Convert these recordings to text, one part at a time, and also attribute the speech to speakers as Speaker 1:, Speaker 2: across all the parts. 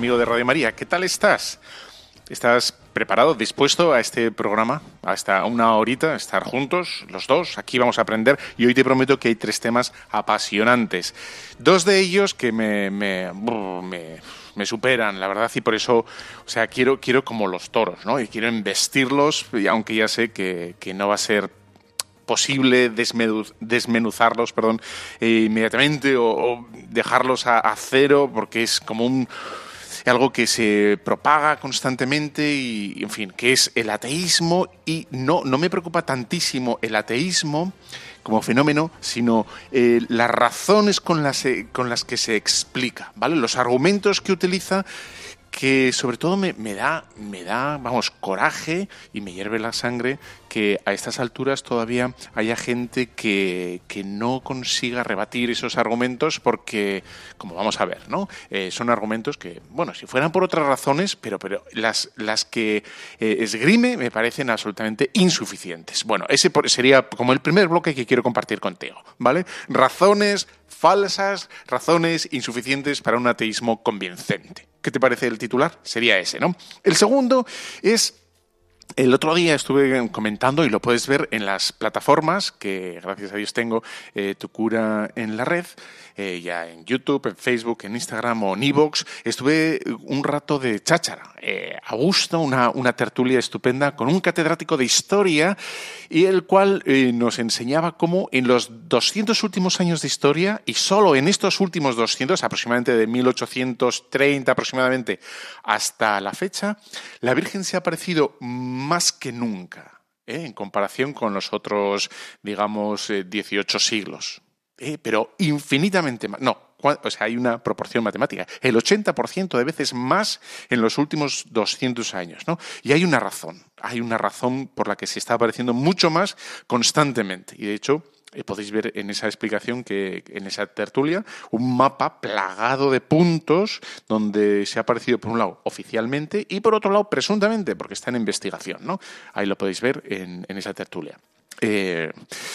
Speaker 1: Amigo de Radio María. ¿Qué tal estás? ¿Estás preparado, dispuesto a este programa? Hasta una horita, estar juntos, los dos. Aquí vamos a aprender y hoy te prometo que hay tres temas apasionantes. Dos de ellos que me, me, superan, la verdad, y por eso, o sea, quiero, quiero como los toros, ¿no? Y quiero investirlos, aunque ya sé que, que no va a ser posible desmenuzarlos perdón, eh, inmediatamente o, dejarlos a, cero porque es como un algo que se propaga constantemente y, en fin, que es el ateísmo y no, no me preocupa tantísimo el ateísmo como fenómeno, sino eh, las razones con las, eh, con las que se explica, ¿vale? Los argumentos que utiliza que sobre todo me, me, da, me da, vamos, coraje y me hierve la sangre que a estas alturas todavía haya gente que, que no consiga rebatir esos argumentos porque, como vamos a ver, ¿no? Eh, son argumentos que, bueno, si fueran por otras razones, pero, pero las, las que eh, esgrime me parecen absolutamente insuficientes. Bueno, ese sería como el primer bloque que quiero compartir contigo, ¿vale? Razones falsas, razones insuficientes para un ateísmo convincente. ¿Qué te parece el titular? Sería ese, ¿no? El segundo es el otro día estuve comentando, y lo puedes ver en las plataformas, que gracias a Dios tengo eh, Tu Cura en la red, eh, ya en YouTube, en Facebook, en Instagram o en Evox. Estuve un rato de cháchara, eh, a gusto, una, una, tertulia estupenda con un catedrático de historia, y el cual eh, nos enseñaba cómo en los 200 últimos años de historia, y solo en estos últimos 200, aproximadamente de 1830 aproximadamente hasta la fecha, la Virgen se ha aparecido que nunca. ¿eh? en comparación con los otros, digamos, 18 siglos. ¿eh? pero infinitamente más. No, o sea, hay una proporción matemática. El 80% de veces más en los últimos 200 años, ¿no? Y hay una razón. Hay una razón por la que se está apareciendo mucho más constantemente. Y de hecho, eh, podéis ver en esa explicación que en esa tertulia un mapa plagado de puntos donde se ha aparecido por un lado oficialmente y por otro lado presuntamente porque está en investigación, ¿no? Ahí lo podéis ver en, en esa tertulia. Eh,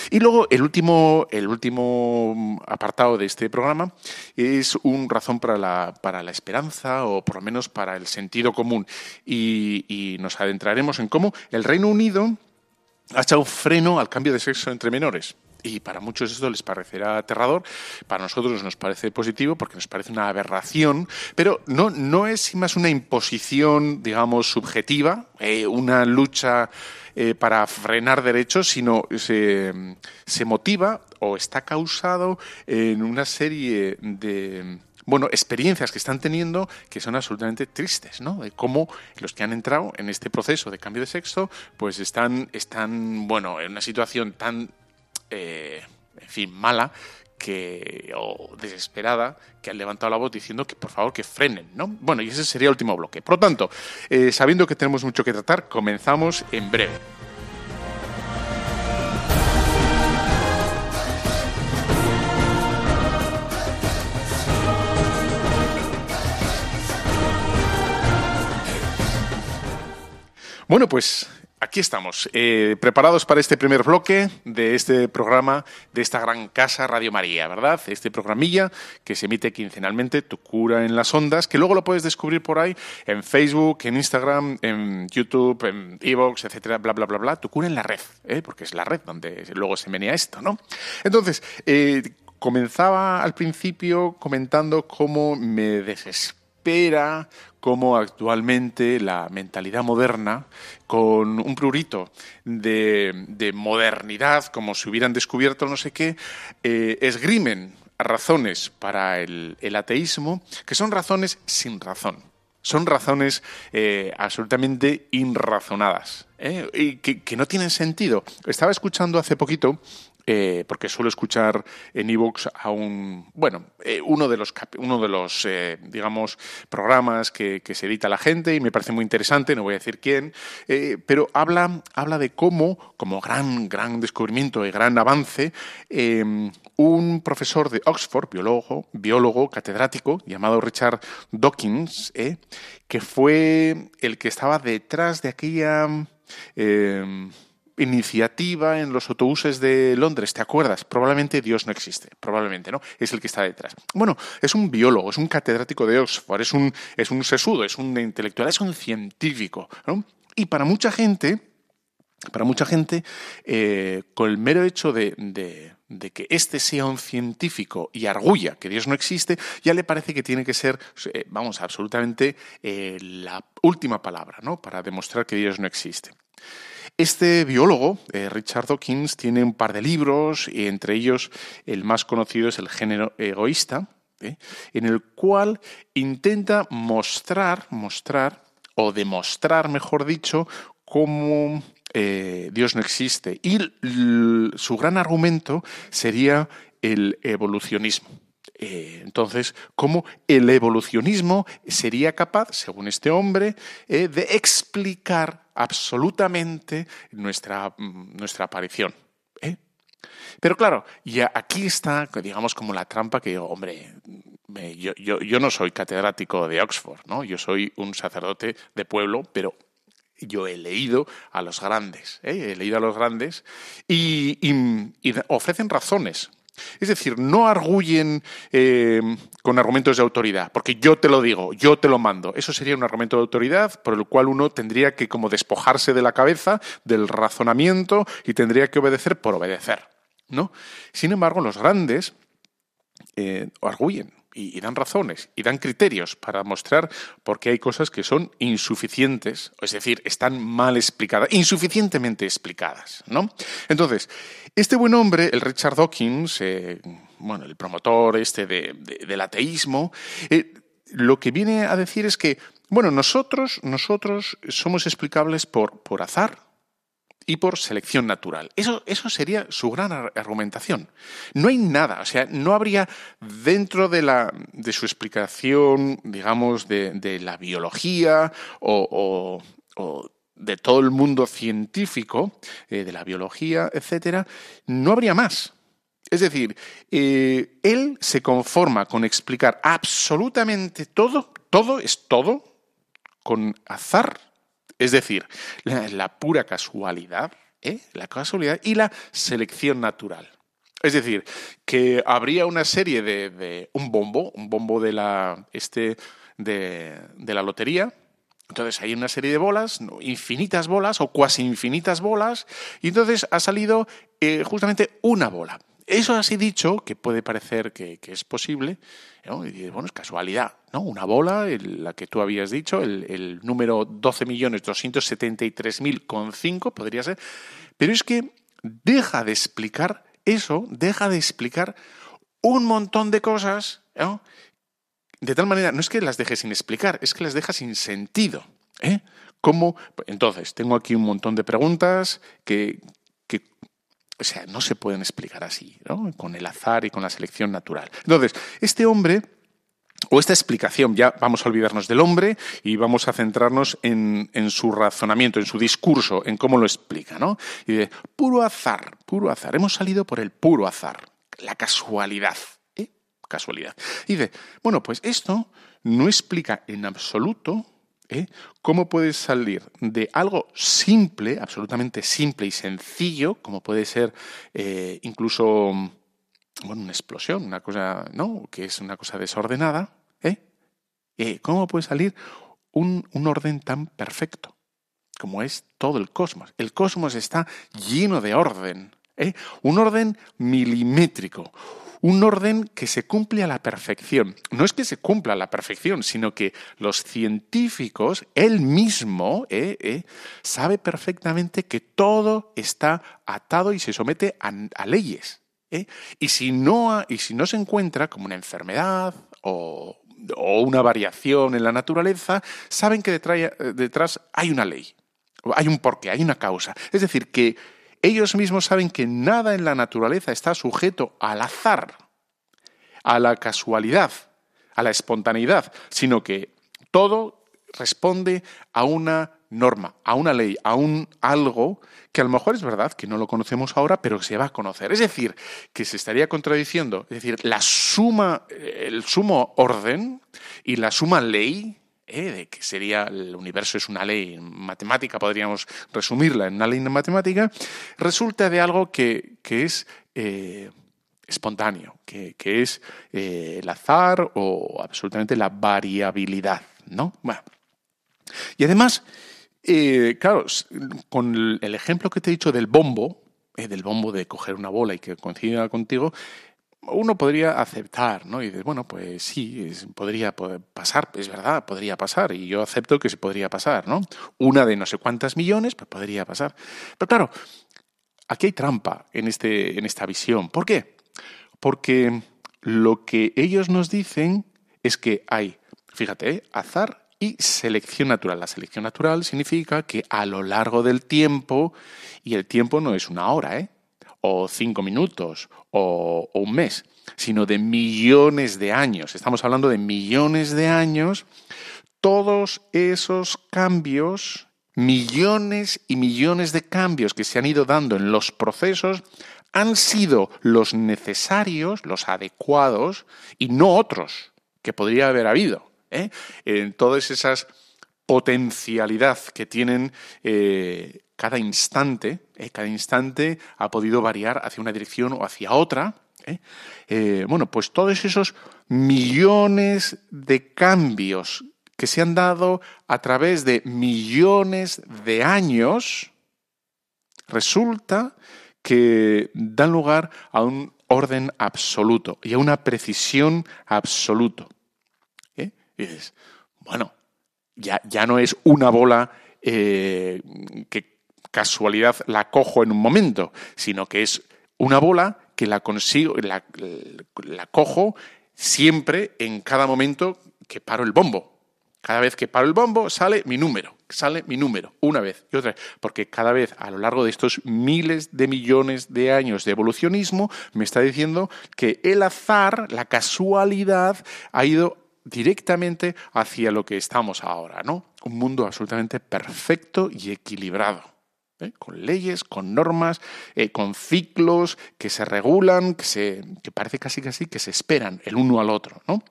Speaker 1: y luego el último, el último apartado de este programa es un razón para la, para la esperanza o por lo menos para el sentido común. Y, y nos adentraremos en cómo el Reino Unido ha echado freno al cambio de sexo entre menores. Y para muchos esto les parecerá aterrador, para nosotros nos parece positivo porque nos parece una aberración, pero no, no es más una imposición, digamos, subjetiva, eh, una lucha eh, para frenar derechos, sino se, se motiva o está causado en una serie de bueno, experiencias que están teniendo que son absolutamente tristes, ¿no? De cómo los que han entrado en este proceso de cambio de sexo, pues están, están bueno, en una situación tan, eh, en fin, mala que, o desesperada que han levantado la voz diciendo que por favor que frenen, ¿no? Bueno, y ese sería el último bloque. Por lo tanto, eh, sabiendo que tenemos mucho que tratar, comenzamos en breve. Bueno, pues aquí estamos, eh, preparados para este primer bloque de este programa, de esta gran casa Radio María, ¿verdad? Este programilla que se emite quincenalmente, Tu cura en las ondas, que luego lo puedes descubrir por ahí en Facebook, en Instagram, en YouTube, en Evox, etcétera, bla, bla, bla, bla. Tu cura en la red, ¿eh? porque es la red donde luego se menea esto, ¿no? Entonces, eh, comenzaba al principio comentando cómo me desespera cómo actualmente la mentalidad moderna, con un prurito de, de modernidad, como si hubieran descubierto no sé qué, eh, esgrimen razones para el, el ateísmo que son razones sin razón Son razones eh, absolutamente irrazonadas ¿eh? y que, no tienen sentido. Estaba escuchando hace poquito eh, porque suelo escuchar en Evox a un, bueno, eh, uno de los, uno de los eh, digamos, programas que, se edita la gente y me parece muy interesante, no voy a decir quién, pero habla, habla de cómo, como gran, gran descubrimiento y gran avance, em, un profesor de Oxford, biólogo, biólogo catedrático, llamado Richard Dawkins, que fue el que estaba detrás de aquella em, iniciativa en los autobuses de Londres, ¿te acuerdas? Probablemente Dios no existe, probablemente, ¿no? Es el que está detrás. Bueno, es un biólogo, es un catedrático de Oxford, es un, es un sesudo, es un intelectual, es un científico, ¿no? Y para mucha gente, para mucha gente, eh, con el mero hecho de, de, que éste sea un científico y arguya que Dios no existe, ya le parece que tiene que ser, eh, vamos, absolutamente eh, la última palabra, ¿no? Para demostrar que Dios no existe. Este biólogo, eh, Richard Dawkins, tiene un par de libros, y entre ellos el más conocido es El género egoísta, ¿eh? en el cual intenta mostrar, mostrar, o demostrar, mejor dicho, cómo eh, Dios no existe. Y su gran argumento sería el evolucionismo. entonces, cómo el evolucionismo sería capaz, según este hombre, de explicar absolutamente nuestra, mm, nuestra aparición. ¿eh? Pero claro, ya aquí está, digamos, como la trampa que, hombre, yo, yo, no soy catedrático de Oxford, ¿no? Yo soy un sacerdote de pueblo, pero yo he leído a los grandes, ¿eh? he leído a los grandes y ofrecen razones es decir, no arguyen eh, con argumentos de autoridad, porque yo te lo digo, yo te lo mando. Eso sería un argumento de autoridad por el cual uno tendría que como despojarse de la cabeza, del razonamiento y tendría que obedecer por obedecer. ¿no? Sin embargo, los grandes eh, arguyen y, dan razones y dan criterios para mostrar por qué hay cosas que son insuficientes, es decir, están mal explicadas, insuficientemente explicadas, ¿no? Entonces, este buen hombre, el Richard Dawkins, eh, bueno, el promotor este del ateísmo, eh, lo que viene a decir es que, bueno, nosotros, nosotros somos explicables por, por azar, y por selección natural. Eso, eso sería su gran argumentación. No hay nada, o sea, no habría dentro de, la, de su explicación, digamos, de, la biología o, de todo el mundo científico, eh, de la biología, etcétera, no habría más. Es decir, eh, él se conforma con explicar absolutamente todo, todo es todo, con azar es decir, la, pura casualidad, ¿eh? la casualidad y la selección natural. Es decir, que habría una serie de, un bombo, un bombo de la este de, la lotería. Entonces hay una serie de bolas, infinitas bolas o cuasi infinitas bolas, y entonces ha salido eh, justamente una bola. Eso así dicho, que puede parecer que, es posible, y bueno, es casualidad, ¿no? Una bola, la que tú habías dicho, el, el número 12.273.000,5 podría ser, pero es que deja de explicar eso, deja de explicar un montón de cosas, De tal manera, no es que las deje sin explicar, es que las deja sin sentido. ¿eh? ¿Cómo? Entonces, tengo aquí un montón de preguntas que, o sea, no se pueden explicar así, ¿no? Con el azar y con la selección natural. Entonces, este hombre o esta explicación, ya vamos a olvidarnos del hombre y vamos a centrarnos en, su razonamiento, en su discurso, en cómo lo explica, ¿no? Y de puro azar, puro azar. Hemos salido por el puro azar, la casualidad, ¿eh? Casualidad. Y dice, bueno, pues esto no explica en absoluto ¿eh? ¿Cómo puedes salir de algo simple, absolutamente simple y sencillo, como puede ser eh, incluso bueno, una explosión, una cosa, ¿no? Que es una cosa desordenada, ¿eh? ¿Cómo puede salir un, un orden tan perfecto? como es todo el cosmos. El cosmos está lleno de orden, un orden milimétrico, un orden que se cumple a la perfección. No es que se cumpla a la perfección, sino que los científicos, él mismo, eh, eh, sabe perfectamente que todo está atado y se somete a, leyes. Eh. Y, si no, y si no se encuentra como una enfermedad o o una variación en la naturaleza, saben que detrás hay una ley, hay un porqué, hay una causa. Es decir, que ellos mismos saben que nada en la naturaleza está sujeto al azar, a la casualidad, a la espontaneidad, sino que todo responde a una norma, a una ley, a un algo que a lo mejor es verdad que no lo conocemos ahora, pero se va a conocer. Es decir, que se estaría contradiciendo, es decir, la suma, el sumo orden y la suma ley, eh, de que sería el universo es una ley matemática, podríamos resumirla en una ley matemática, resulta de algo que, es eh, espontáneo, que, es eh, el azar o absolutamente la variabilidad, ¿no? Y además, eh, claro, con el ejemplo que te he dicho del bombo, eh, del bombo de coger una bola y que coincida contigo, uno podría aceptar, ¿no? Y dices, bueno, pues sí, podría pasar, es verdad, podría pasar, y yo acepto que se podría pasar, ¿no? Una de no sé cuántas millones, pues podría pasar. Pero claro, aquí hay trampa en, este, en esta visión. ¿Por qué? Porque lo que ellos nos dicen es que hay, fíjate, ¿eh? azar y selección natural. La selección natural significa que a lo largo del tiempo, y el tiempo no es una hora, ¿eh? o cinco minutos, o, un mes, sino de millones de años. Estamos hablando de millones de años. Todos esos cambios, millones y millones de cambios que se han ido dando en los procesos, han sido los necesarios, los adecuados, y no otros que podría haber habido. ¿Eh? en todas esas potencialidad que tienen eh, cada instante, ¿eh? cada instante ha podido variar hacia una dirección o hacia otra. bueno, pues todos esos millones de cambios que se han dado a través de millones de años, resulta que dan lugar a un orden absoluto y a una precisión absoluta. Y dices, bueno, ya, ya no es una bola eh, que casualidad la cojo en un momento, sino que es una bola que la consigo, la, la cojo siempre en cada momento que paro el bombo. Cada vez que paro el bombo sale mi número, sale mi número, una vez y otra vez, porque cada vez a lo largo de estos miles de millones de años de evolucionismo me está diciendo que el azar, la casualidad, ha ido directamente hacia lo que estamos ahora, ¿no? Un mundo absolutamente perfecto y equilibrado. ¿eh? con leyes, con normas, eh, con ciclos que se regulan, que, se, que parece casi casi que se esperan el uno al otro, ¿no?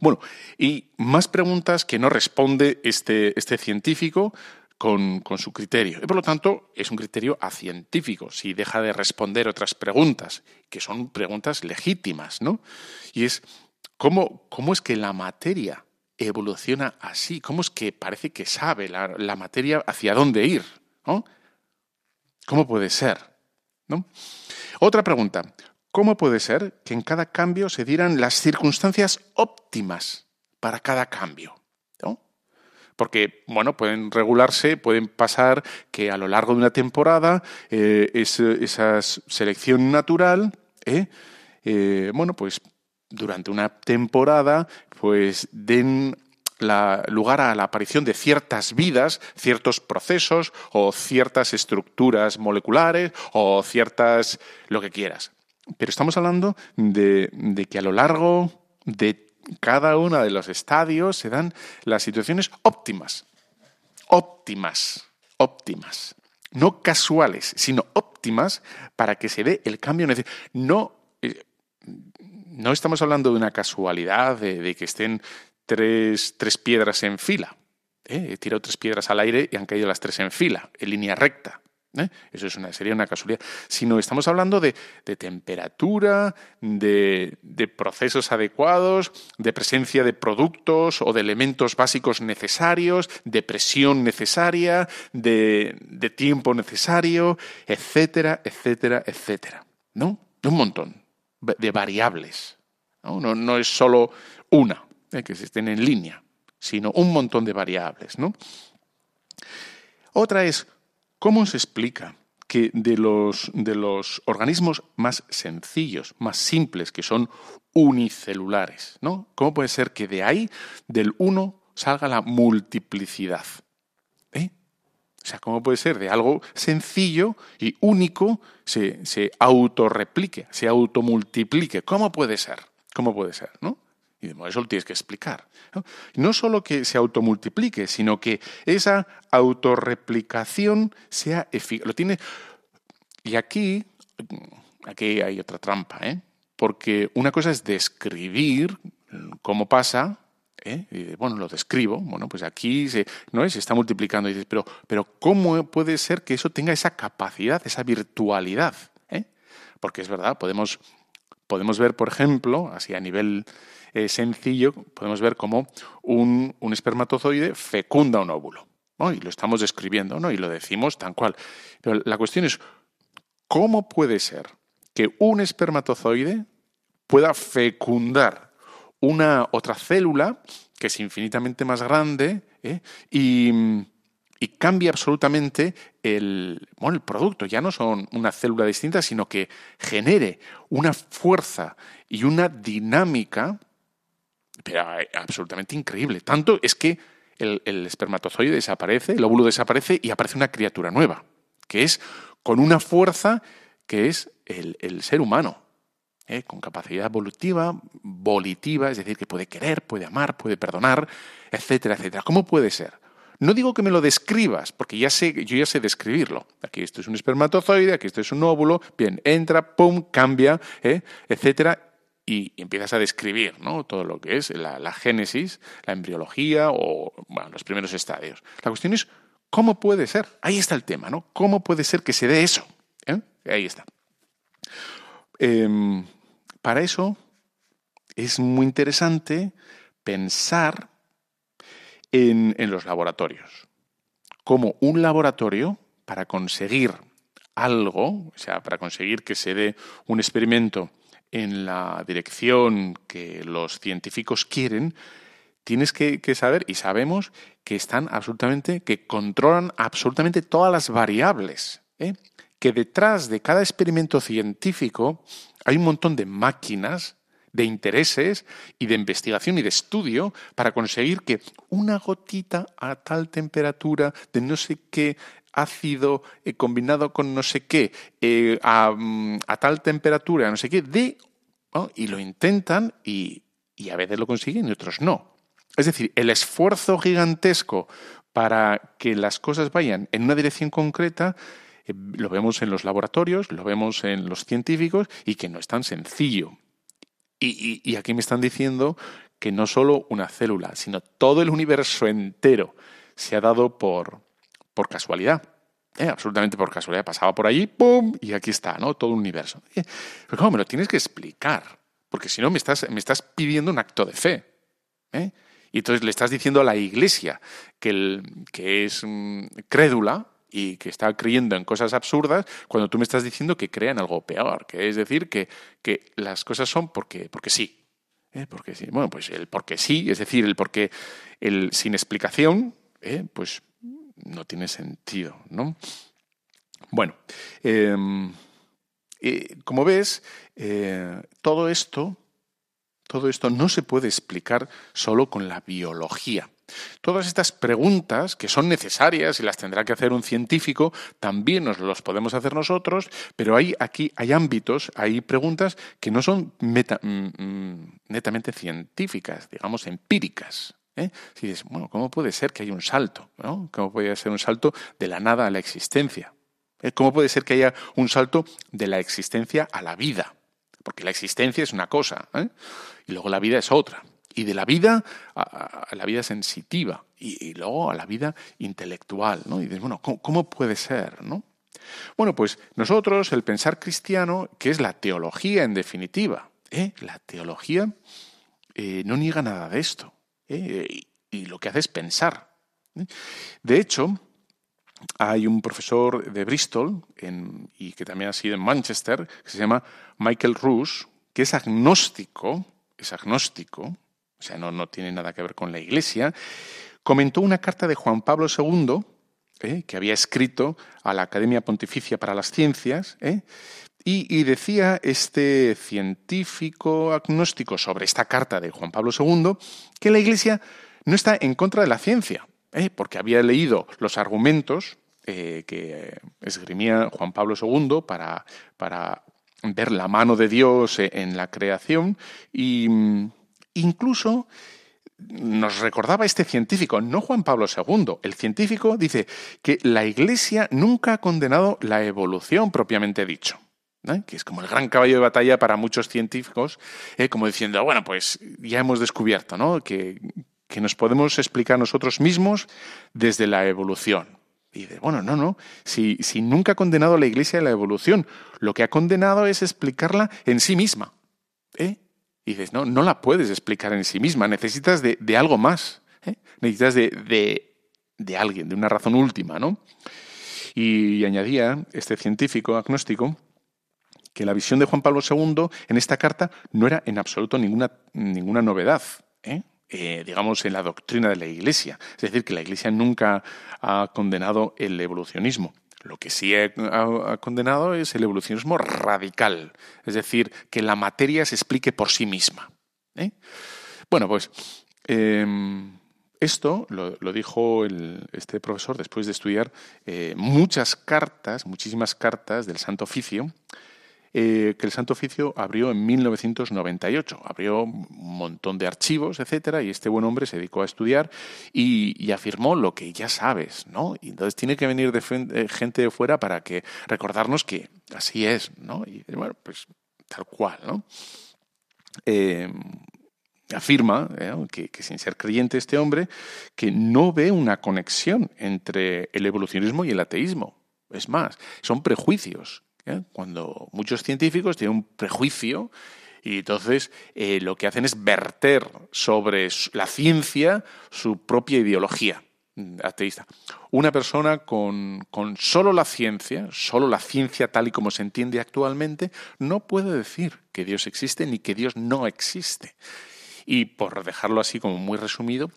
Speaker 1: Bueno, y más preguntas que no responde este, este científico con, con, su criterio. Y por lo tanto, es un criterio acientífico, si deja de responder otras preguntas, que son preguntas legítimas, ¿no? Y es, ¿Cómo, es que la materia evoluciona así? ¿Cómo es que parece que sabe la, materia hacia dónde ir? ¿Cómo puede ser? Otra pregunta. ¿Cómo puede ser que en cada cambio se dieran las circunstancias óptimas para cada cambio? Porque, bueno, pueden regularse, pueden pasar que a lo largo de una temporada eh, esa selección natural, ¿eh? Eh, bueno, pues durante una temporada pues den lugar a la aparición de ciertas vidas, ciertos procesos o ciertas estructuras moleculares o ciertas lo que quieras. Pero estamos hablando de, de que a lo largo de cada uno de los estadios se dan las situaciones óptimas. Óptimas, óptimas. No casuales, sino óptimas para que se dé el cambio necesario. No, eh, no estamos hablando de una casualidad, de, que estén tres, piedras en fila. ¿eh? He tirado tres piedras al aire y han caído las tres en fila, en línea recta. ¿eh? Eso es una, sería una casualidad. Sino estamos hablando de, temperatura, de, procesos adecuados, de presencia de productos o de elementos básicos necesarios, de presión necesaria, de, de tiempo necesario, etcétera, etcétera, etcétera. ¿No? Un montón de variables. No, no, es solo una eh, que se estén en línea, sino un montón de variables. Otra es, ¿cómo se explica que de los, de los organismos más sencillos, más simples, que son unicelulares, ¿no? ¿Cómo puede ser que de ahí, del uno, salga la multiplicidad? O sea, ¿cómo puede ser de algo sencillo y único se, se autorreplique, se automultiplique? ¿Cómo puede ser? ¿Cómo puede ser? ¿No? Y eso lo tienes que explicar. ¿no? no solo que se automultiplique, sino que esa autorreplicación sea eficaz. Lo tiene. Y aquí, aquí hay otra trampa, ¿eh? Porque una cosa es describir cómo pasa, ¿eh? bueno, lo describo, bueno, pues aquí se, ¿no? se está multiplicando. Y dices, pero, pero ¿cómo puede ser que eso tenga esa capacidad, esa virtualidad? ¿eh? Porque es verdad, podemos, podemos ver, por ejemplo, así a nivel eh, sencillo, podemos ver cómo un, espermatozoide fecunda un óvulo. Y lo estamos describiendo, ¿no? Y lo decimos tan cual. Pero la cuestión es, ¿cómo puede ser que un espermatozoide pueda fecundar una otra célula que es infinitamente más grande ¿eh? y, cambia absolutamente el, bueno, el producto. Ya no son una célula distinta, sino que genere una fuerza y una dinámica pero eh, absolutamente increíble. Tanto es que el, espermatozoide desaparece, el óvulo desaparece y aparece una criatura nueva, que es con una fuerza que es el, ser humano, ¿eh? con capacidad evolutiva, volitiva, es decir, que puede querer, puede amar, puede perdonar, etcétera, etcétera. ¿Cómo puede ser? No digo que me lo describas, porque ya sé, yo ya sé describirlo. Aquí esto es un espermatozoide, aquí esto es un óvulo, bien, entra, pum, cambia, ¿eh? etcétera, y empiezas a describir ¿no? todo lo que es la, génesis, la embriología o los primeros estadios. La cuestión es, ¿cómo puede ser? Ahí está el tema, ¿no? ¿Cómo puede ser que se dé eso? ¿Eh? Ahí está. Em, para eso es muy interesante pensar en, los laboratorios. Como un laboratorio, para conseguir algo, o sea, para conseguir que se dé un experimento en la dirección que los científicos quieren, tienes que, saber, y sabemos, que están absolutamente, que controlan absolutamente todas las variables. ¿eh? Que detrás de cada experimento científico hay un montón de máquinas, de intereses y de investigación y de estudio para conseguir que una gotita a tal temperatura de no sé qué ácido eh, combinado con no sé qué eh, mm, a, tal temperatura, no sé qué, de, y lo intentan y, a veces lo consiguen y otros no. Es decir, el esfuerzo gigantesco para que las cosas vayan en una dirección concreta lo vemos en los laboratorios, lo vemos en los científicos y que no es tan sencillo. Y, aquí me están diciendo que no solo una célula, sino todo el universo entero se ha dado por, por casualidad. ¿eh? absolutamente por casualidad. Pasaba por allí, ¡pum! Y aquí está, ¿no? Todo un universo. Pero ¿cómo me lo tienes que explicar? Porque si no, me estás, me estás pidiendo un acto de fe. ¿eh? Y entonces le estás diciendo a la iglesia que, el, que es mm, crédula y que está creyendo en cosas absurdas, cuando tú me estás diciendo que crea en algo peor, que es decir, que, que las cosas son porque, porque sí. Porque sí. Bueno, pues el porque sí, es decir, el porque el sin explicación, pues no tiene sentido, ¿no? Bueno, em, eh, como ves, eh, todo esto, todo esto no se puede explicar solo con la biología. Todas estas preguntas, que son necesarias y las tendrá que hacer un científico, también nos los podemos hacer nosotros, pero hay, aquí hay ámbitos, hay preguntas que no son mm, mm, netamente científicas, digamos, empíricas. ¿eh? Si dices, bueno, ¿cómo puede ser que haya un salto? ¿Cómo puede ser un salto de la nada a la existencia? ¿Eh? ¿Cómo puede ser que haya un salto de la existencia a la vida? Porque la existencia es una cosa ¿eh? y luego la vida es otra. Y de la vida a, la vida sensitiva y, luego a la vida intelectual. ¿no? Y dices, bueno, ¿cómo, puede ser? ¿no? Bueno, pues nosotros, el pensar cristiano, que es la teología en definitiva, la teología no niega nada de esto. ¿eh? y, lo que hace es pensar. ¿eh? De hecho, hay un profesor de Bristol y que también ha sido en Manchester, que se llama Michael Rush, que es agnóstico, es agnóstico, o sea, no, no tiene nada que ver con la Iglesia, comentó una carta de Juan Pablo II que había escrito a la Academia Pontificia para las Ciencias, y, decía este científico agnóstico sobre esta carta de Juan Pablo II que la Iglesia no está en contra de la ciencia, porque había leído los argumentos que esgrimía Juan Pablo II para, para ver la mano de Dios en la creación y mm, incluso nos recordaba este científico, no Juan Pablo II. El científico dice que la Iglesia nunca ha condenado la evolución propiamente dicho. que es como el gran caballo de batalla para muchos científicos, eh, como diciendo, bueno, pues ya hemos descubierto ¿no? que, que nos podemos explicar nosotros mismos desde la evolución. Y dice, bueno, no, no, si, si nunca ha condenado la Iglesia la evolución, lo que ha condenado es explicarla en sí misma. ¿eh? Y dices, no, no la puedes explicar en sí misma, necesitas de, algo más, ¿eh? necesitas de, de, alguien, de una razón última, ¿no? Y añadía este científico agnóstico que la visión de Juan Pablo II en esta carta no era en absoluto ninguna, ninguna novedad. ¿eh? Eh, digamos, en la doctrina de la Iglesia. Es decir, que la Iglesia nunca ha condenado el evolucionismo. Lo que sí ha, condenado es el evolucionismo radical, es decir, que la materia se explique por sí misma. ¿eh? Bueno, pues em, esto lo, dijo este profesor después de estudiar eh, muchas cartas, muchísimas cartas del Santo Oficio, eh, que el Santo Oficio abrió en 1998. Abrió un montón de archivos, etcétera, y este buen hombre se dedicó a estudiar y, afirmó lo que ya sabes, ¿no? Y entonces tiene que venir eh, gente de fuera para que recordarnos que así es, ¿no? Y bueno, pues tal cual, ¿no? Eh, afirma, que, sin ser creyente este hombre, que no ve una conexión entre el evolucionismo y el ateísmo. Es más, son prejuicios ¿eh? cuando muchos científicos tienen un prejuicio y entonces eh, lo que hacen es verter sobre la ciencia su propia ideología mm, ateísta. Una persona con, con, solo la ciencia, solo la ciencia tal y como se entiende actualmente, no puede decir que Dios existe ni que Dios no existe. Y por dejarlo así como muy resumido,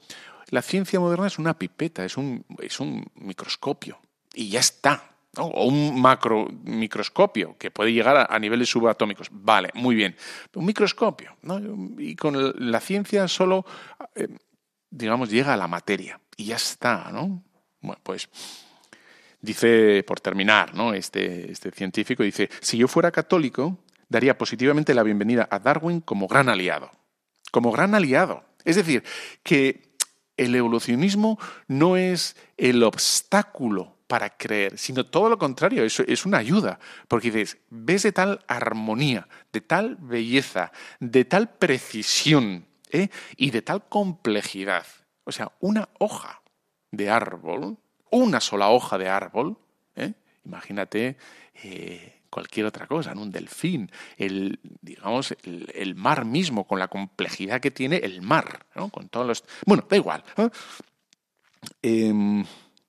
Speaker 1: la ciencia moderna es una pipeta, es un, es un microscopio y ya está o un macro microscopio que puede llegar a, niveles subatómicos. Vale, muy bien. Un microscopio. Y con la ciencia solo, eh, digamos, llega a la materia y ya está, ¿no? Bueno, pues dice, por terminar, ¿no? Este, este científico dice, si yo fuera católico, daría positivamente la bienvenida a Darwin como gran aliado. Como gran aliado. Es decir, que el evolucionismo no es el obstáculo para creer, sino todo lo contrario, eso es una ayuda, porque dices, ves de tal armonía, de tal belleza, de tal precisión ¿eh? y de tal complejidad. O sea, una hoja de árbol, una sola hoja de árbol, ¿eh? imagínate eh, cualquier otra cosa, un delfín, el, digamos, el, mar mismo, con la complejidad que tiene el mar, con todos los... Bueno, da igual. Em,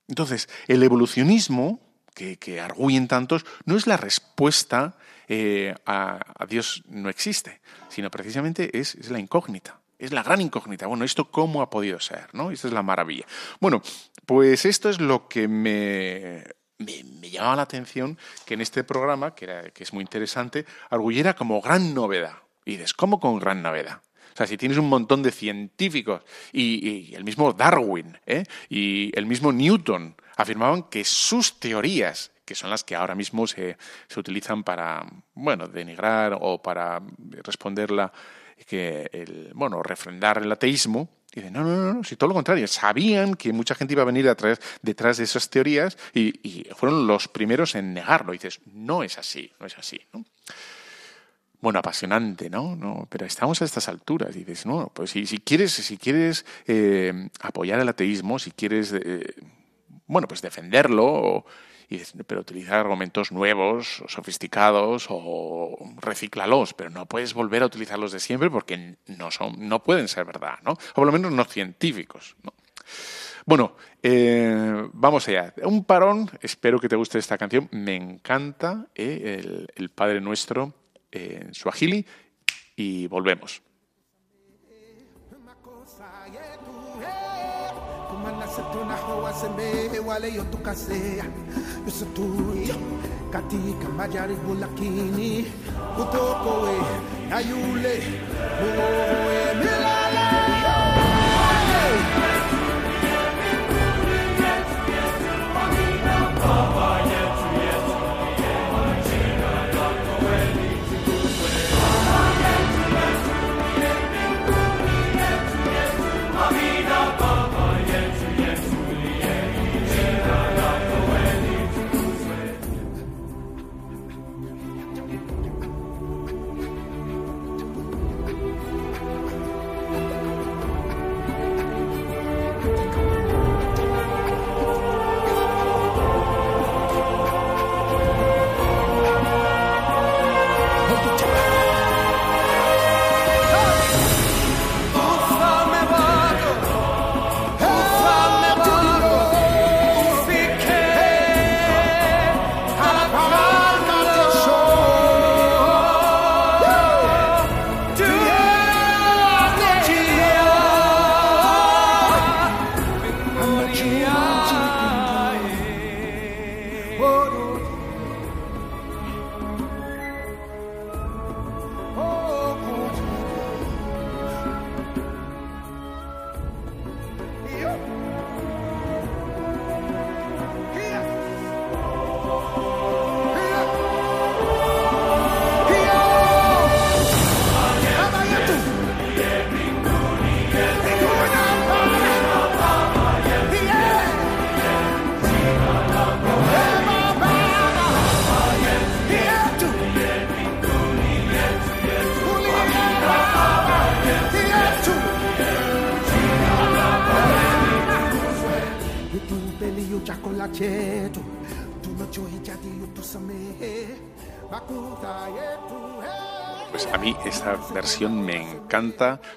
Speaker 1: entonces, el evolucionismo, que, que arguyen tantos, no es la respuesta eh, a, Dios no existe, sino precisamente es, la incógnita. Es la gran incógnita. Bueno, ¿esto cómo ha podido ser? ¿no? Esta es la maravilla. Bueno, pues esto es lo que me, me, llamaba la atención que en este programa, que, era, que es muy interesante, arguyera como gran novedad. Y dices, ¿cómo con gran novedad? O sea, si tienes un montón de científicos y, el mismo Darwin ¿eh? y el mismo Newton afirmaban que sus teorías, que son las que ahora mismo se, utilizan para, bueno, denigrar o para responder la, que el, bueno, refrendar el ateísmo, dicen, no, no, no, si todo lo contrario, sabían que mucha gente iba a venir detrás, detrás de esas teorías y, y, fueron los primeros en negarlo. Y dices, no es así, no es así. ¿no? Bueno, apasionante, ¿no? ¿no? Pero estamos a estas alturas y dices, no, pues si, quieres, si quieres eh, apoyar el ateísmo, si quieres, eh, bueno, pues defenderlo, pero utilizar argumentos nuevos, sofisticados, o reciclalos, pero no puedes volver a utilizarlos de siempre porque no, son, no pueden ser verdad, ¿no? O por lo menos no científicos, ¿no? Bueno, eh, vamos allá. Un parón, espero que te guste esta canción. Me encanta el, el Padre Nuestro en Swahili y volvemos.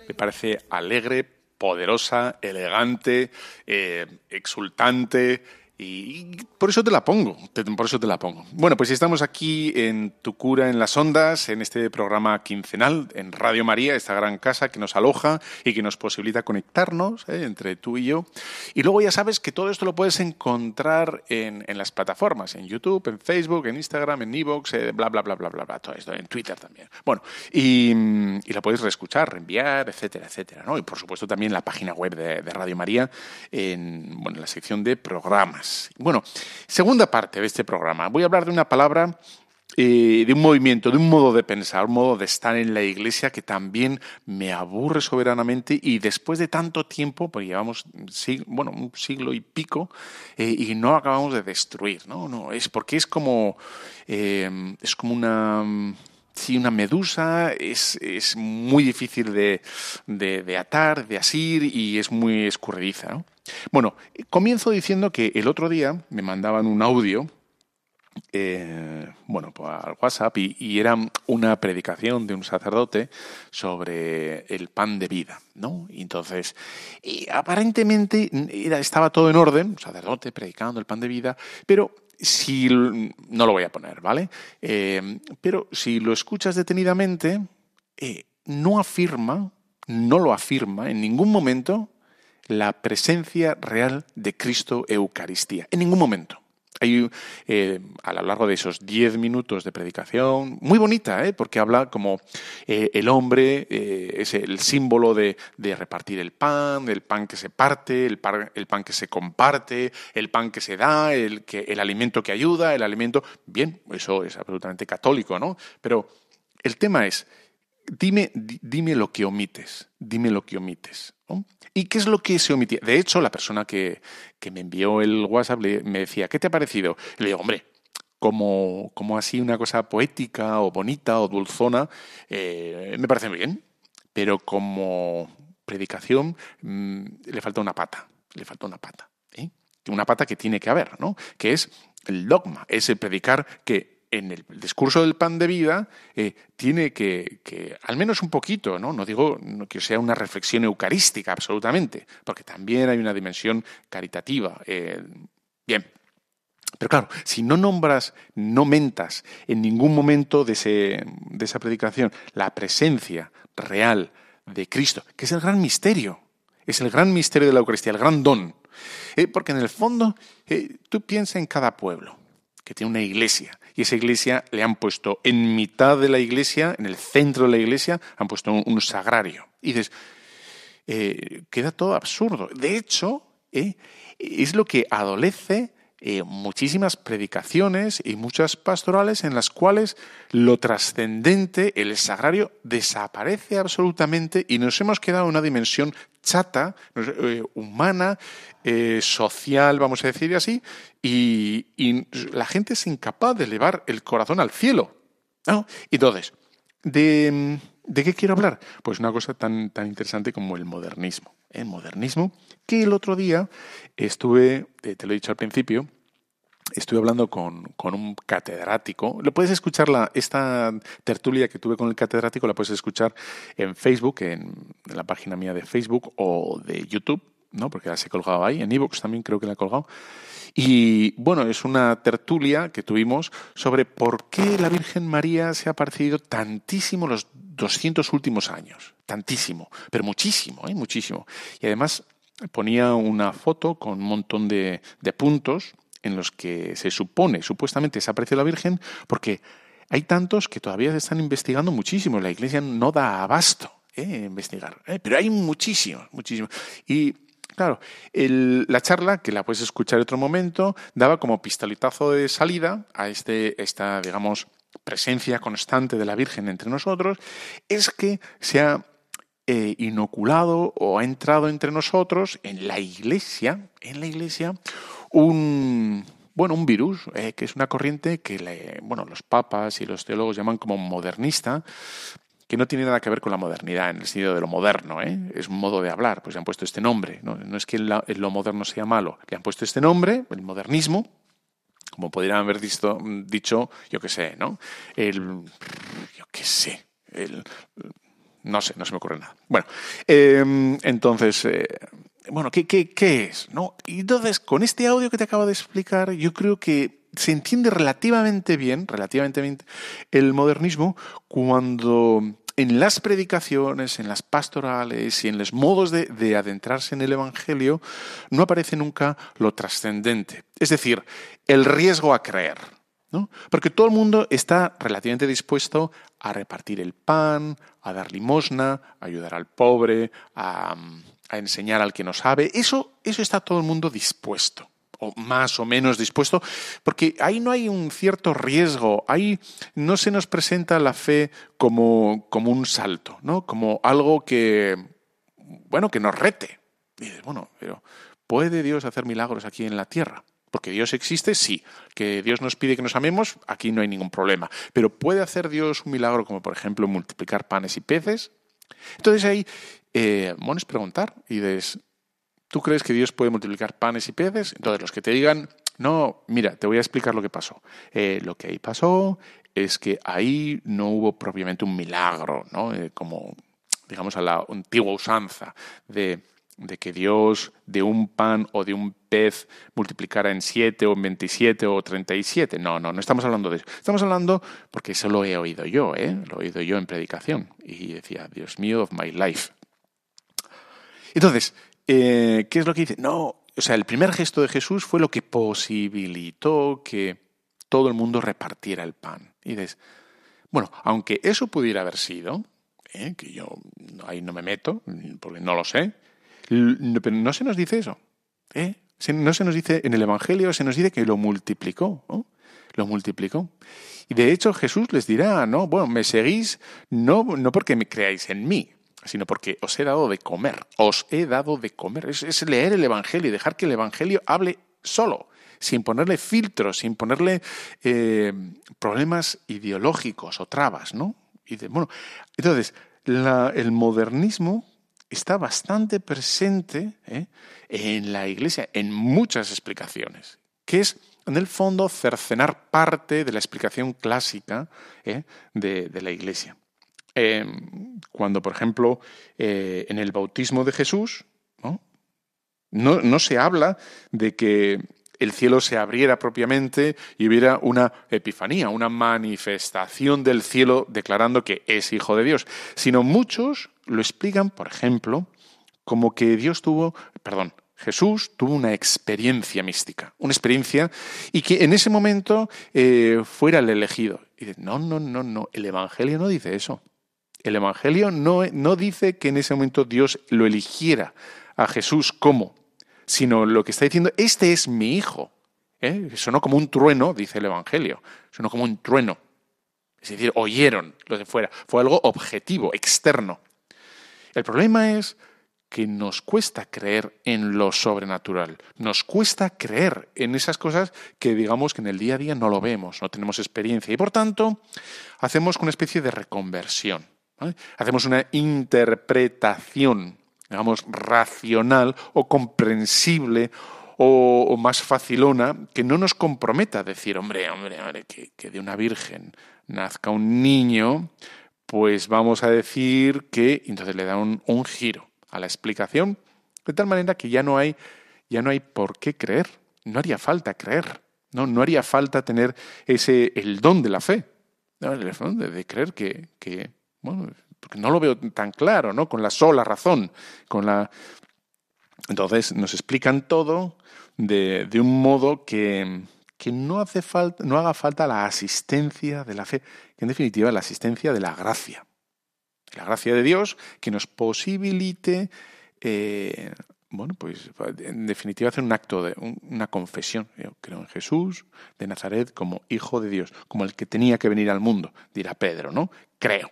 Speaker 1: Me parece alegre, poderosa, elegante, eh, exultante. Y por eso te la pongo, por eso te la pongo. Bueno, pues estamos aquí en Tu Cura en las Ondas, en este programa quincenal, en Radio María, esta gran casa que nos aloja y que nos posibilita conectarnos eh, entre tú y yo. Y luego ya sabes que todo esto lo puedes encontrar en, en las plataformas, en YouTube, en Facebook, en Instagram, en Evox, eh, bla, bla, bla, bla, bla, bla, todo esto, en Twitter también. Bueno, y, mm, la puedes reescuchar, reenviar, etcétera, etcétera, ¿no? Y por supuesto también la página web de, de Radio María en, bueno, en la sección de programas. Bueno, segunda parte de este programa. Voy a hablar de una palabra eh, de un movimiento, de un modo de pensar, un modo de estar en la iglesia que también me aburre soberanamente y después de tanto tiempo, pues llevamos sig- bueno, un siglo y pico eh, y no acabamos de destruir, ¿no? no es porque es como, eh, es como una... Sí, una medusa es, es muy difícil de, de- atar, de asir y es muy escurridiza. ¿no? Bueno, comienzo diciendo que el otro día me mandaban un audio eh, bueno, pues al WhatsApp y, y era una predicación de un sacerdote sobre el pan de vida, ¿no? Y entonces, y aparentemente estaba todo en orden, sacerdote predicando el pan de vida, pero si no lo voy a poner, ¿vale? Eh, pero si lo escuchas detenidamente, eh, no afirma, no lo afirma en ningún momento la presencia real de Cristo Eucaristía, en ningún momento. Hay, eh, a lo largo de esos diez minutos de predicación, muy bonita, ¿eh? porque habla como eh, el hombre eh, es el símbolo de, de repartir el pan, del pan que se parte, el pan, el pan que se comparte, el pan que se da, el, que, el alimento que ayuda, el alimento... Bien, eso es absolutamente católico, ¿no? Pero el tema es, dime, di- dime lo que omites, dime lo que omites. ¿Y qué es lo que se omitía? De hecho, la persona que, que me envió el WhatsApp me decía, ¿qué te ha parecido? Le digo, hombre, como, como así una cosa poética o bonita o dulzona, eh, me parece muy bien, pero como predicación mm, le falta una pata, le falta una pata. ¿eh? Una pata que tiene que haber, ¿no? Que es el dogma, es el predicar que en el discurso del pan de vida eh, tiene que, al menos un poquito, ¿no? No digo que sea una reflexión eucarística, absolutamente, porque también hay una dimensión caritativa. eh, bien. Pero claro, si no nombras, no mentas en ningún momento de, ese, de esa predicación la presencia real de Cristo, que es el gran misterio, es el gran misterio de la Eucaristía, el gran don, Eh, porque en el fondo, tú piensas en cada pueblo que tiene una iglesia. Y esa iglesia le han puesto en mitad de la iglesia, en el centro de la iglesia, han puesto un, sagrario. Y dices, eh, queda todo absurdo. De hecho, eh, es lo que adolece eh, muchísimas predicaciones y muchas pastorales en las cuales lo trascendente, el sagrario, desaparece absolutamente y nos hemos quedado en una dimensión chata, eh, humana, eh, social, vamos a decir así, y, la gente es incapaz de elevar el corazón al cielo. ¿no? Entonces, de, ¿de, qué quiero hablar? Pues una cosa tan, tan interesante como el modernismo. El modernismo, que el otro día estuve, te lo he dicho al principio, estuve hablando con, con, un catedrático. Lo puedes escuchar, la, esta tertulia que tuve con el catedrático, la puedes escuchar en Facebook, en la página mía de Facebook o de YouTube, ¿no? porque la he colgado ahí, en Evox también creo que la he colgado. Y bueno, es una tertulia que tuvimos sobre por qué la Virgen María se ha parecido tantísimo los 200 últimos años. Tantísimo, pero muchísimo, ¿eh? muchísimo. Y además ponía una foto con un montón de, de puntos en los que se supone, supuestamente, se ha aparecido la Virgen, porque hay tantos que todavía se están investigando muchísimo. La Iglesia no da abasto ¿eh? investigar, ¿eh? pero hay muchísimos, muchísimos. Y claro, la charla, que la puedes escuchar en otro momento, daba como pistoletazo de salida a este, esta, digamos, presencia constante de la Virgen entre nosotros, es que se ha eh, inoculado o ha entrado entre nosotros en la Iglesia, en la Iglesia, un bueno, un virus, eh, que es una corriente que bueno, los papas y los teólogos llaman como modernista, que no tiene nada que ver con la modernidad, en el sentido de lo moderno, ¿eh? es un modo de hablar, pues le han puesto este nombre, no, no es que la, lo moderno sea malo, le han puesto este nombre, el modernismo, como podrían haber dicho, dicho yo qué sé, ¿no? El, yo qué sé, el, no sé, no se me ocurre nada. Bueno, eh, entonces, eh, bueno, ¿qué, qué, ¿qué es? ¿No? Y entonces, con este audio que te acabo de explicar, yo creo que se entiende relativamente bien, relativamente bien, el modernismo cuando en las predicaciones, en las pastorales y en los modos de, de adentrarse en el Evangelio no aparece nunca lo trascendente. Es decir, el riesgo a creer. ¿No? Porque todo el mundo está relativamente dispuesto a repartir el pan, a dar limosna, a ayudar al pobre, a, a enseñar al que no sabe. Eso, eso está todo el mundo dispuesto o más o menos dispuesto, porque ahí no hay un cierto riesgo, ahí no se nos presenta la fe como, como un salto, ¿no? como algo que, bueno, que nos rete. Y dices, bueno, pero ¿puede Dios hacer milagros aquí en la tierra? Porque Dios existe, sí. Que Dios nos pide que nos amemos, aquí no hay ningún problema. Pero ¿puede hacer Dios un milagro como, por ejemplo, multiplicar panes y peces? Entonces ahí, eh, es preguntar y dices, ¿tú crees que Dios puede multiplicar panes y peces? Entonces los que te digan, no, mira, te voy a explicar lo que pasó. Eh, lo que ahí pasó es que ahí no hubo propiamente un milagro, ¿no? Eh, como, digamos, a la antigua usanza de de que Dios de un pan o de un pez multiplicara en siete o en veintisiete o treinta y siete. No, no, no estamos hablando de eso. Estamos hablando, porque eso lo he oído yo, ¿eh? lo he oído yo en predicación. Y decía, Dios mío, of my life. Entonces, eh, ¿qué es lo que dice? No, o sea, el primer gesto de Jesús fue lo que posibilitó que todo el mundo repartiera el pan. Y dices, bueno, aunque eso pudiera haber sido, ¿eh? que yo ahí no me meto, porque no lo sé, pero no se nos dice eso. ¿eh? No se nos dice en el Evangelio, se nos dice que lo multiplicó. Lo multiplicó. Y de hecho Jesús les dirá, no, bueno, me seguís no, no porque me creáis en mí, sino porque os he dado de comer. Os he dado de comer. Es, leer el Evangelio y dejar que el Evangelio hable solo sin ponerle filtros, sin ponerle eh, problemas ideológicos o trabas, ¿no? Y bueno, entonces, el modernismo está bastante presente ¿eh? en la Iglesia, en muchas explicaciones, que es, en el fondo, cercenar parte de la explicación clásica ¿eh? de, la Iglesia. Eh, cuando, por ejemplo, en el bautismo de Jesús, ¿no? No, se habla de que el cielo se abriera propiamente y hubiera una epifanía, una manifestación del cielo declarando que es hijo de Dios, sino muchos lo explican, por ejemplo, como que Dios tuvo, perdón, Jesús tuvo una experiencia mística, una experiencia, y que en ese momento eh, fuera el elegido. Y no, no, no, no, el Evangelio no dice eso. El Evangelio no, no dice que en ese momento Dios lo eligiera a Jesús como, sino lo que está diciendo, este es mi hijo. ¿Eh? Sonó como un trueno, dice el Evangelio, sonó como un trueno. Es decir, oyeron los de fuera. Fue algo objetivo, externo. El problema es que nos cuesta creer en lo sobrenatural, nos cuesta creer en esas cosas que digamos que en el día a día no lo vemos, no tenemos experiencia y por tanto hacemos una especie de reconversión, hacemos una interpretación, digamos, racional o comprensible o, más facilona que no nos comprometa a decir, hombre, hombre, hombre, que, que de una virgen nazca un niño, pues vamos a decir que entonces le da un, giro a la explicación, de tal manera que ya no hay, ya no hay por qué creer, no haría falta creer, no, no haría falta tener ese, el don de la fe, de, de creer que, bueno, porque no lo veo tan claro, ¿no? Con la sola razón, con la... Entonces nos explican todo de, un modo que, que no, hace falta, no haga falta la asistencia de la fe, que en definitiva la asistencia de la gracia la gracia de Dios que nos posibilite, eh, bueno, pues en definitiva hacer un acto de una confesión. Yo creo en Jesús de Nazaret como Hijo de Dios, como el que tenía que venir al mundo, dirá Pedro, ¿no? Creo.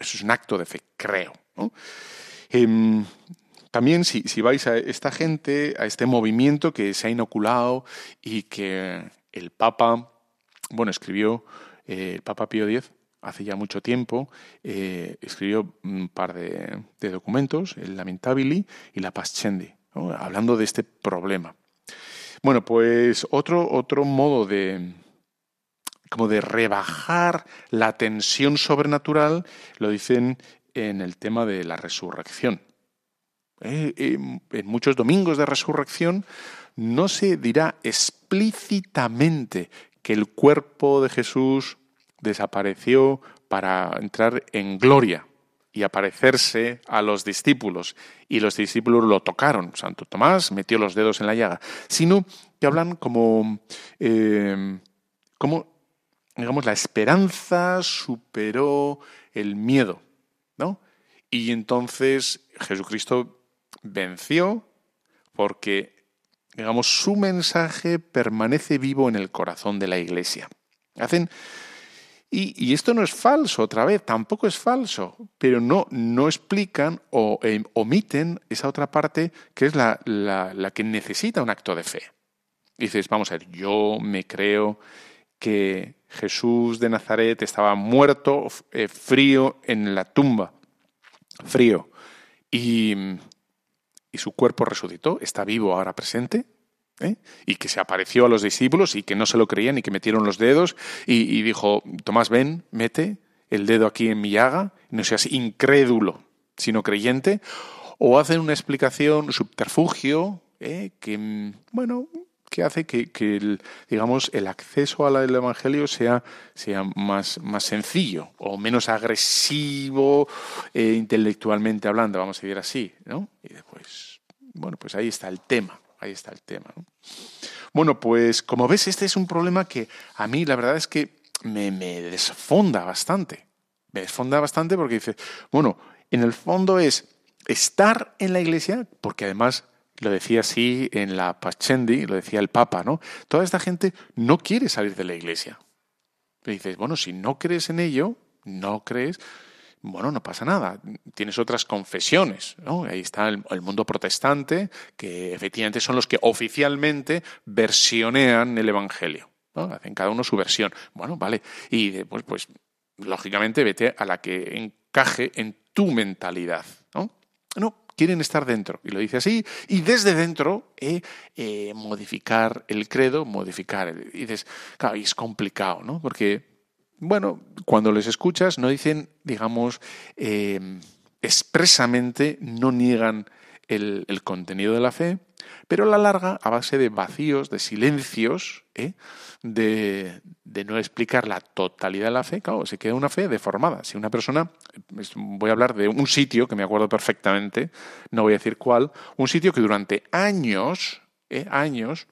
Speaker 1: Eso es un acto de fe, creo. Em, también si, si vais a esta gente, a este movimiento que se ha inoculado y que el Papa, bueno, escribió eh, el Papa Pío X, hace ya mucho tiempo, eh, escribió un par de, documentos, el Lamentabili y la Pascendi, hablando de este problema. Bueno, pues otro, otro modo de, como de rebajar la tensión sobrenatural lo dicen en el tema de la resurrección. Eh, en muchos domingos de resurrección no se dirá explícitamente que el cuerpo de Jesús desapareció para entrar en gloria y aparecerse a los discípulos. Y los discípulos lo tocaron. Santo Tomás metió los dedos en la llaga. Sino que hablan como, eh, como digamos, la esperanza superó el miedo. ¿no? Y entonces Jesucristo venció porque, digamos, su mensaje permanece vivo en el corazón de la iglesia. Hacen y, esto no es falso, otra vez, tampoco es falso, pero no, no explican o em, omiten esa otra parte que es la, la, que necesita un acto de fe. dices, vamos a ver, yo me creo que Jesús de Nazaret estaba muerto, eh, frío en la tumba, frío, y, y su cuerpo resucitó, está vivo ahora presente. ¿eh? y que se apareció a los discípulos y que no se lo creían y que metieron los dedos y, dijo, Tomás, ven, mete el dedo aquí en mi llaga, no seas incrédulo, sino creyente, o hacen una explicación, subterfugio, ¿eh? que, mm, bueno, que hace que, el, digamos, el acceso al Evangelio sea, sea más, más sencillo o menos agresivo eh, intelectualmente hablando, vamos a decir así, ¿no? Y después, bueno, pues ahí está el tema. Ahí está el tema. Bueno, pues como ves, este es un problema que a mí la verdad es que me, desfonda bastante. Me desfonda bastante porque dice, bueno, en el fondo es estar en la iglesia, porque además lo decía así en la Pachendi, lo decía el Papa, ¿no? Toda esta gente no quiere salir de la iglesia. Dices, bueno, si no crees en ello, no crees, bueno, no pasa nada. Tienes otras confesiones, ¿no? Ahí está el, mundo protestante, que efectivamente son los que oficialmente versionean el Evangelio. Hacen cada uno su versión. Bueno, vale. Y después, pues, lógicamente, vete a la que encaje en tu mentalidad, ¿no? No, quieren estar dentro. Y lo dice así. Y desde dentro, eh, eh, modificar el credo, modificar. Y dices, claro, y es complicado, ¿no? Porque bueno, cuando les escuchas no dicen, digamos, em, expresamente, no niegan el, contenido de la fe, pero a la larga a base de vacíos, de silencios, ¿eh? de, no explicar la totalidad de la fe, claro, se queda una fe deformada. Si una persona, voy a hablar de un sitio que me acuerdo perfectamente, no voy a decir cuál, un sitio que durante años, ¿eh? años,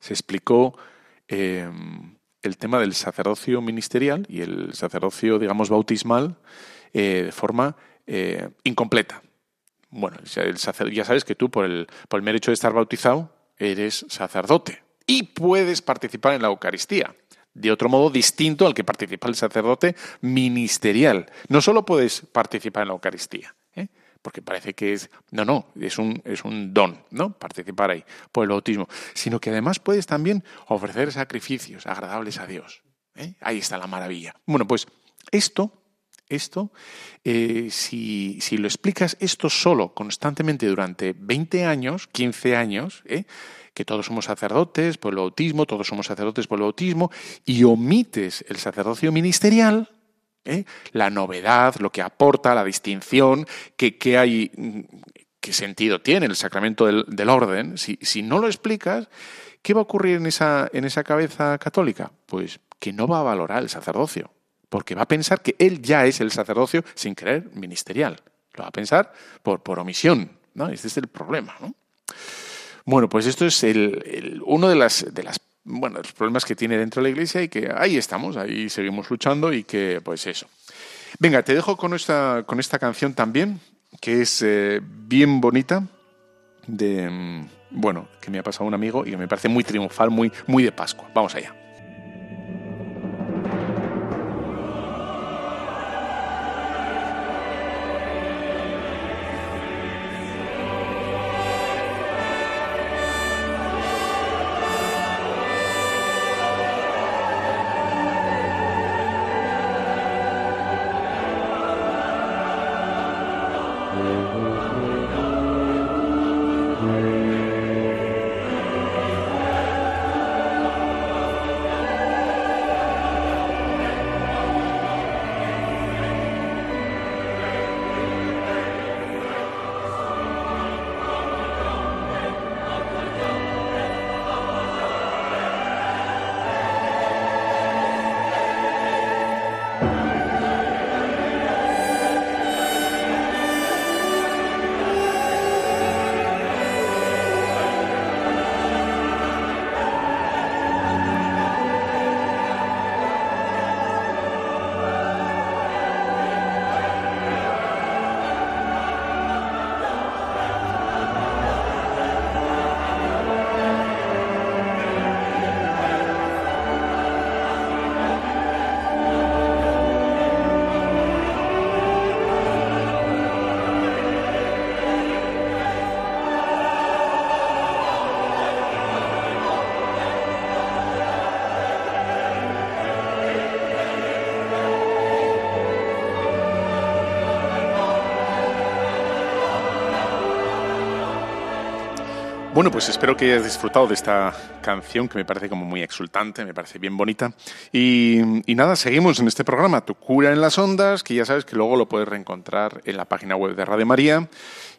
Speaker 1: se explicó eh, el tema del sacerdocio ministerial y el sacerdocio, digamos, bautismal eh, de forma incompleta. Bueno, ya sabes que tú, por el, por el mero hecho de estar bautizado, eres sacerdote y puedes participar en la Eucaristía de otro modo distinto al que participa el sacerdote ministerial. No solo puedes participar en la Eucaristía, ¿eh? porque parece que es, no, no, es un, es un don, ¿no? Participar ahí por el bautismo, sino que además puedes también ofrecer sacrificios agradables a Dios. ¿eh? Ahí está la maravilla. Bueno, pues esto, esto, eh, si, si, lo explicas esto solo constantemente durante 20 años, 15 años, ¿eh? que todos somos sacerdotes por el bautismo, todos somos sacerdotes por el bautismo, y omites el sacerdocio ministerial, ¿eh? la novedad, lo que aporta, la distinción, que, que hay, qué sentido tiene el sacramento del, del orden, si, si, no lo explicas, ¿qué va a ocurrir en esa, en esa cabeza católica? Pues que no va a valorar el sacerdocio, porque va a pensar que él ya es el sacerdocio sin creer ministerial. Lo va a pensar por, por omisión, ¿no? Este es el problema, ¿no? Bueno, pues esto es el, el, uno de las, de las bueno, los problemas que tiene dentro de la iglesia y que ahí estamos, ahí seguimos luchando y que, pues eso. Venga, te dejo con esta, con esta canción también, que es eh, bien bonita, de, bueno, que me ha pasado un amigo y que me parece muy triunfal, muy, muy de Pascua. Vamos allá. Bueno, pues espero que hayas disfrutado de esta canción que me parece como muy exultante, me parece bien bonita. Y, nada, seguimos en este programa, Tu cura en las ondas, que ya sabes que luego lo puedes reencontrar en la página web de Radio María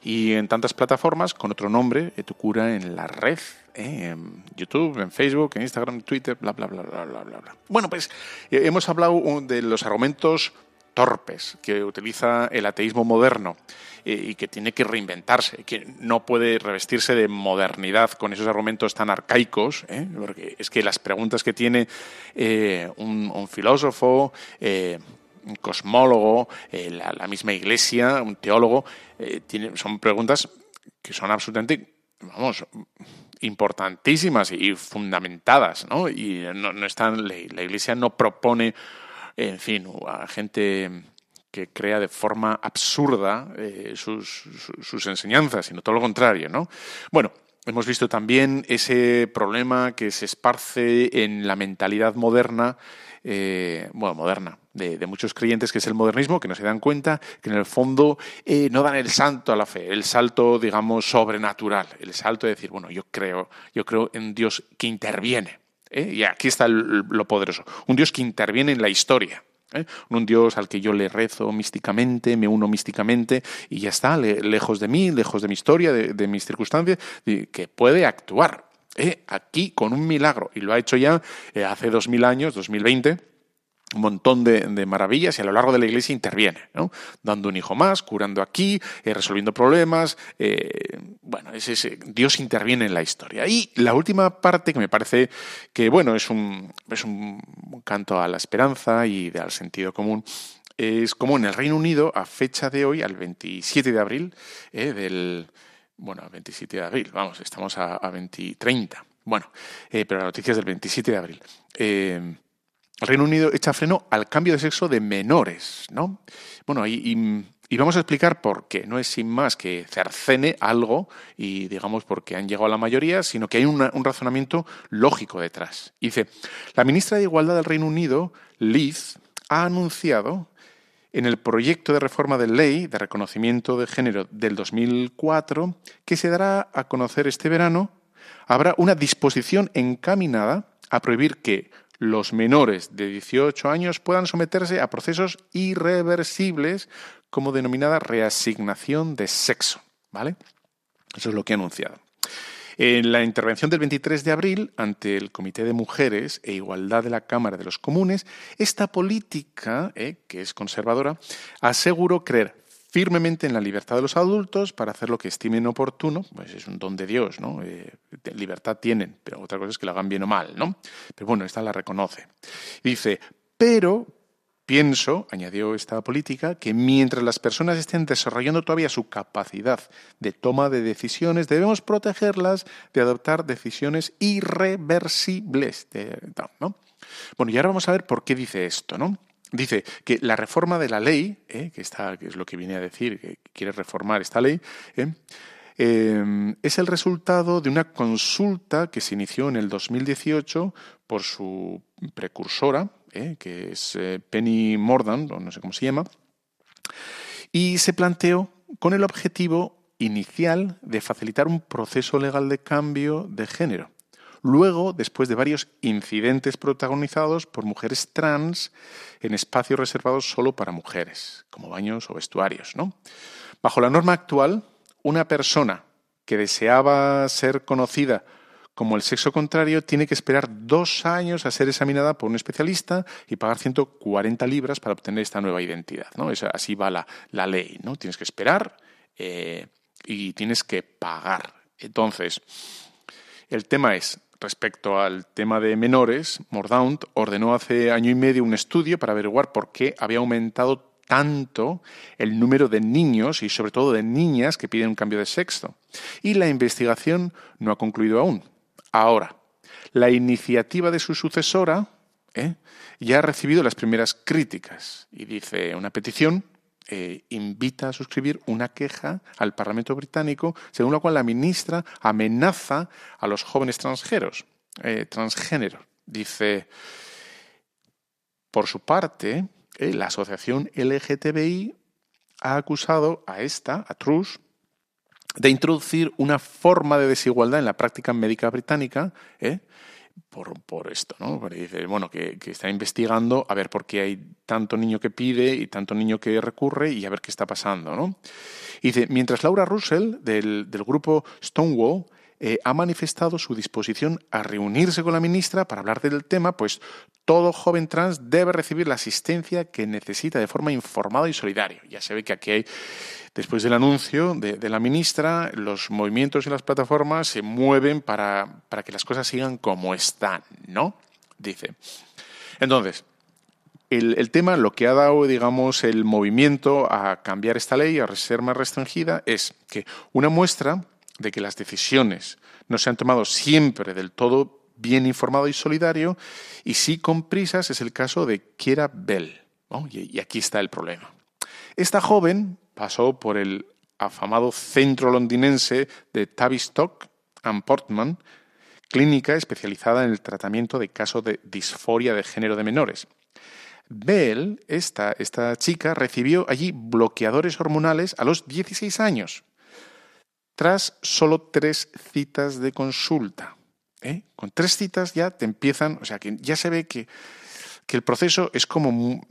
Speaker 1: y en tantas plataformas con otro nombre, Tu cura en la red, ¿eh? en YouTube, en Facebook, en Instagram, en Twitter, bla, bla, bla, bla, bla, bla. Bueno, pues eh, hemos hablado de los argumentos torpes que utiliza el ateísmo moderno y que tiene que reinventarse, que no puede revestirse de modernidad con esos argumentos tan arcaicos, ¿eh? porque es que las preguntas que tiene eh, un, filósofo, eh, un cosmólogo, la, misma iglesia, un teólogo, son preguntas que son absolutamente, vamos, importantísimas y fundamentadas, ¿no? Y no, están, la iglesia no propone en fin, a gente que crea de forma absurda eh, sus, enseñanzas, sino todo lo contrario, ¿no? Bueno, hemos visto también ese problema que se esparce en la mentalidad moderna, eh, bueno, moderna, de, de, muchos creyentes, que es el modernismo, que no se dan cuenta que en el fondo eh, no dan el salto a la fe, el salto, digamos, sobrenatural, el salto de decir, bueno, yo creo, yo creo en Dios que interviene. ¿Eh? Y aquí está lo poderoso, un Dios que interviene en la historia ¿eh? Un Dios al que yo le rezo místicamente, me uno místicamente y ya está, lejos de mí, lejos de mi historia, de, mis circunstancias, que puede actuar ¿eh? aquí con un milagro. Y lo ha hecho ya eh, hace dos mil años, 2020 un montón de, maravillas y a lo largo de la iglesia interviene, ¿no? dando un hijo más, curando aquí, resolviendo problemas. bueno, ese, Dios interviene en la historia. Y la última parte que me parece que, bueno, es un, es un canto a la esperanza y al sentido común, es como en el Reino Unido, a fecha de hoy, al 27 de abril, eh, del. Bueno, al 27 de abril, vamos, estamos a, a 20, 30. Bueno, eh, pero la noticia es del 27 de abril. El Reino Unido echa freno al cambio de sexo de menores, ¿no? Bueno, y y vamos a explicar por qué. No es sin más que cercene algo y digamos porque han llegado a la mayoría, sino que hay un razonamiento lógico detrás. dice, la ministra de Igualdad del Reino Unido, Liz, ha anunciado en el proyecto de reforma de ley de reconocimiento de género del 2004, que se dará a conocer este verano, habrá una disposición encaminada a prohibir que los menores de 18 años puedan someterse a procesos irreversibles como denominada reasignación de sexo. ¿vale? Eso es lo que ha anunciado. En la intervención del 23 de abril ante el Comité de Mujeres e Igualdad de la Cámara de los Comunes, esta política, eh, que es conservadora, aseguró creer firmemente en la libertad de los adultos para hacer lo que estimen oportuno, pues es un don de Dios, ¿no? Eh, libertad tienen, pero otra cosa es que lo hagan bien o mal, ¿no? Pero bueno, esta la reconoce. Dice, pero pienso, añadió esta política, que mientras las personas estén desarrollando todavía su capacidad de toma de decisiones, debemos protegerlas de adoptar decisiones irreversibles. ¿no? Bueno, y ahora vamos a ver por qué dice esto, ¿no? Dice que la reforma de la ley, eh, que, está, que es lo que viene a decir, que quiere reformar esta ley, eh, eh, es el resultado de una consulta que se inició en el 2018 por su precursora, que es Penny Mordant, o no sé cómo se llama, y se planteó con el objetivo inicial de facilitar un proceso legal de cambio de género. Luego, después de varios incidentes protagonizados por mujeres trans en espacios reservados solo para mujeres, como baños o vestuarios. ¿no? Bajo la norma actual, una persona que deseaba ser conocida como el sexo contrario tiene que esperar dos años a ser examinada por un especialista y pagar 140 libras para obtener esta nueva identidad. ¿no? así va la, ley. ¿no? Tienes que esperar eh, y tienes que pagar. Entonces, el tema es, Respecto al tema de menores, Mordaunt ordenó hace año y medio un estudio para averiguar por qué había aumentado tanto el número de niños y sobre todo de niñas que piden un cambio de sexo. Y la investigación no ha concluido aún. Ahora, la iniciativa de su sucesora ¿eh? ya ha recibido las primeras críticas y dice una petición eh, invita a suscribir una queja al Parlamento británico, según la cual la ministra amenaza a los jóvenes transgéneros. Eh, transgénero. Dice, por su parte, eh, la asociación LGTBI ha acusado a esta, a Truss, de introducir una forma de desigualdad en la práctica médica británica. Por, por esto, ¿no? dice, bueno, que, está investigando a ver por qué hay tanto niño que pide y tanto niño que recurre y a ver qué está pasando, ¿no? Y dice, mientras Laura Russell, del, del grupo Stonewall, eh, ha manifestado su disposición a reunirse con la ministra para hablar del tema, pues todo joven trans debe recibir la asistencia que necesita de forma informada y solidaria. Ya se ve que aquí hay, después del anuncio de, la ministra, los movimientos y las plataformas se mueven para, para que las cosas sigan como están, ¿no? Dice. Entonces, el, el, tema, lo que ha dado, digamos, el movimiento a cambiar esta ley, a ser más restringida, es que una muestra de que las decisiones no se han tomado siempre del todo bien informado y solidario, y sí con prisas es el caso de Kiera Bell. Y, aquí está el problema. Esta joven pasó por el afamado centro londinense de Tavistock and Portman, clínica especializada en el tratamiento de casos de disforia de género de menores. Bell, esta, esta chica, recibió allí bloqueadores hormonales a los 16 años tras solo tres citas de consulta. ¿eh? Con tres citas ya te empiezan, o sea que ya se ve que, que el proceso es como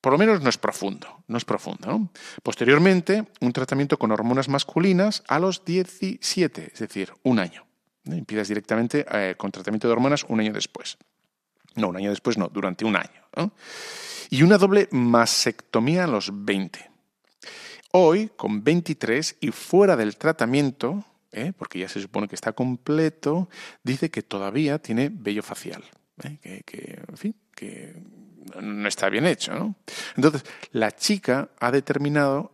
Speaker 1: por lo menos no es profundo, no es profundo. Posteriormente, un tratamiento con hormonas masculinas a los 17, es decir, un año. ¿no? Empiezas directamente eh, con tratamiento de hormonas un año después. No, un año después no, durante un año. Y una doble mastectomía a los 20. Hoy, con 23 y fuera del tratamiento, ¿eh? porque ya se supone que está completo, dice que todavía tiene vello facial. ¿eh? Que, en fin, que no está bien hecho. ¿no? Entonces, la chica ha determinado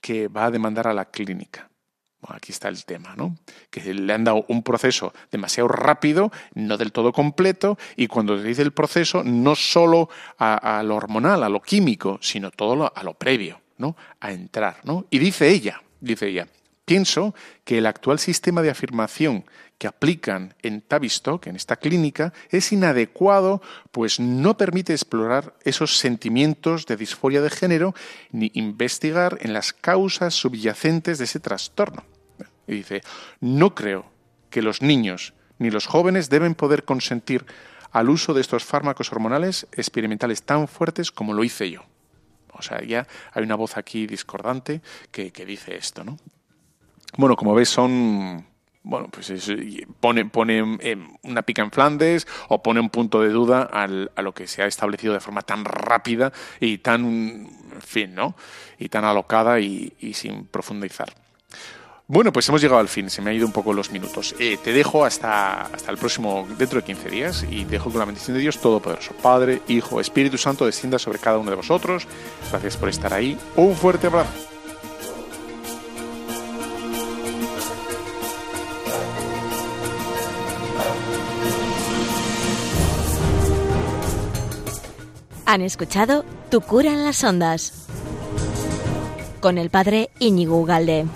Speaker 1: que va a demandar a la clínica. Aquí está el tema, ¿no? Que le han dado un proceso demasiado rápido, no del todo completo, y cuando se dice el proceso, no solo a, lo hormonal, a lo químico, sino todo a lo previo, ¿no? A entrar, ¿no? Y dice ella, dice ella, pienso que el actual sistema de afirmación que aplican en Tavistock, en esta clínica, es inadecuado, pues no permite explorar esos sentimientos de disforia de género ni investigar en las causas subyacentes de ese trastorno. Y dice, no creo que los niños ni los jóvenes deben poder consentir al uso de estos fármacos hormonales experimentales tan fuertes como lo hice yo. O sea, ya hay una voz aquí discordante que, que dice esto, ¿no? Bueno, como ves, son bueno, pues es, pone, pone eh, una pica en Flandes o pone un punto de duda a lo que se ha establecido de forma tan rápida y tan, en fin, ¿no? Y tan alocada y sin profundizar. Bueno, pues hemos llegado al fin, se me ha ido un poco los minutos. Eh, te dejo hasta, hasta el próximo, dentro de 15 días, y dejo con la bendición de Dios Todopoderoso, Padre, Hijo, Espíritu Santo, descienda sobre cada uno de vosotros. Gracias por estar ahí. Un fuerte abrazo.
Speaker 2: Han escuchado Tu cura en las ondas con el padre Íñigo Ugalde.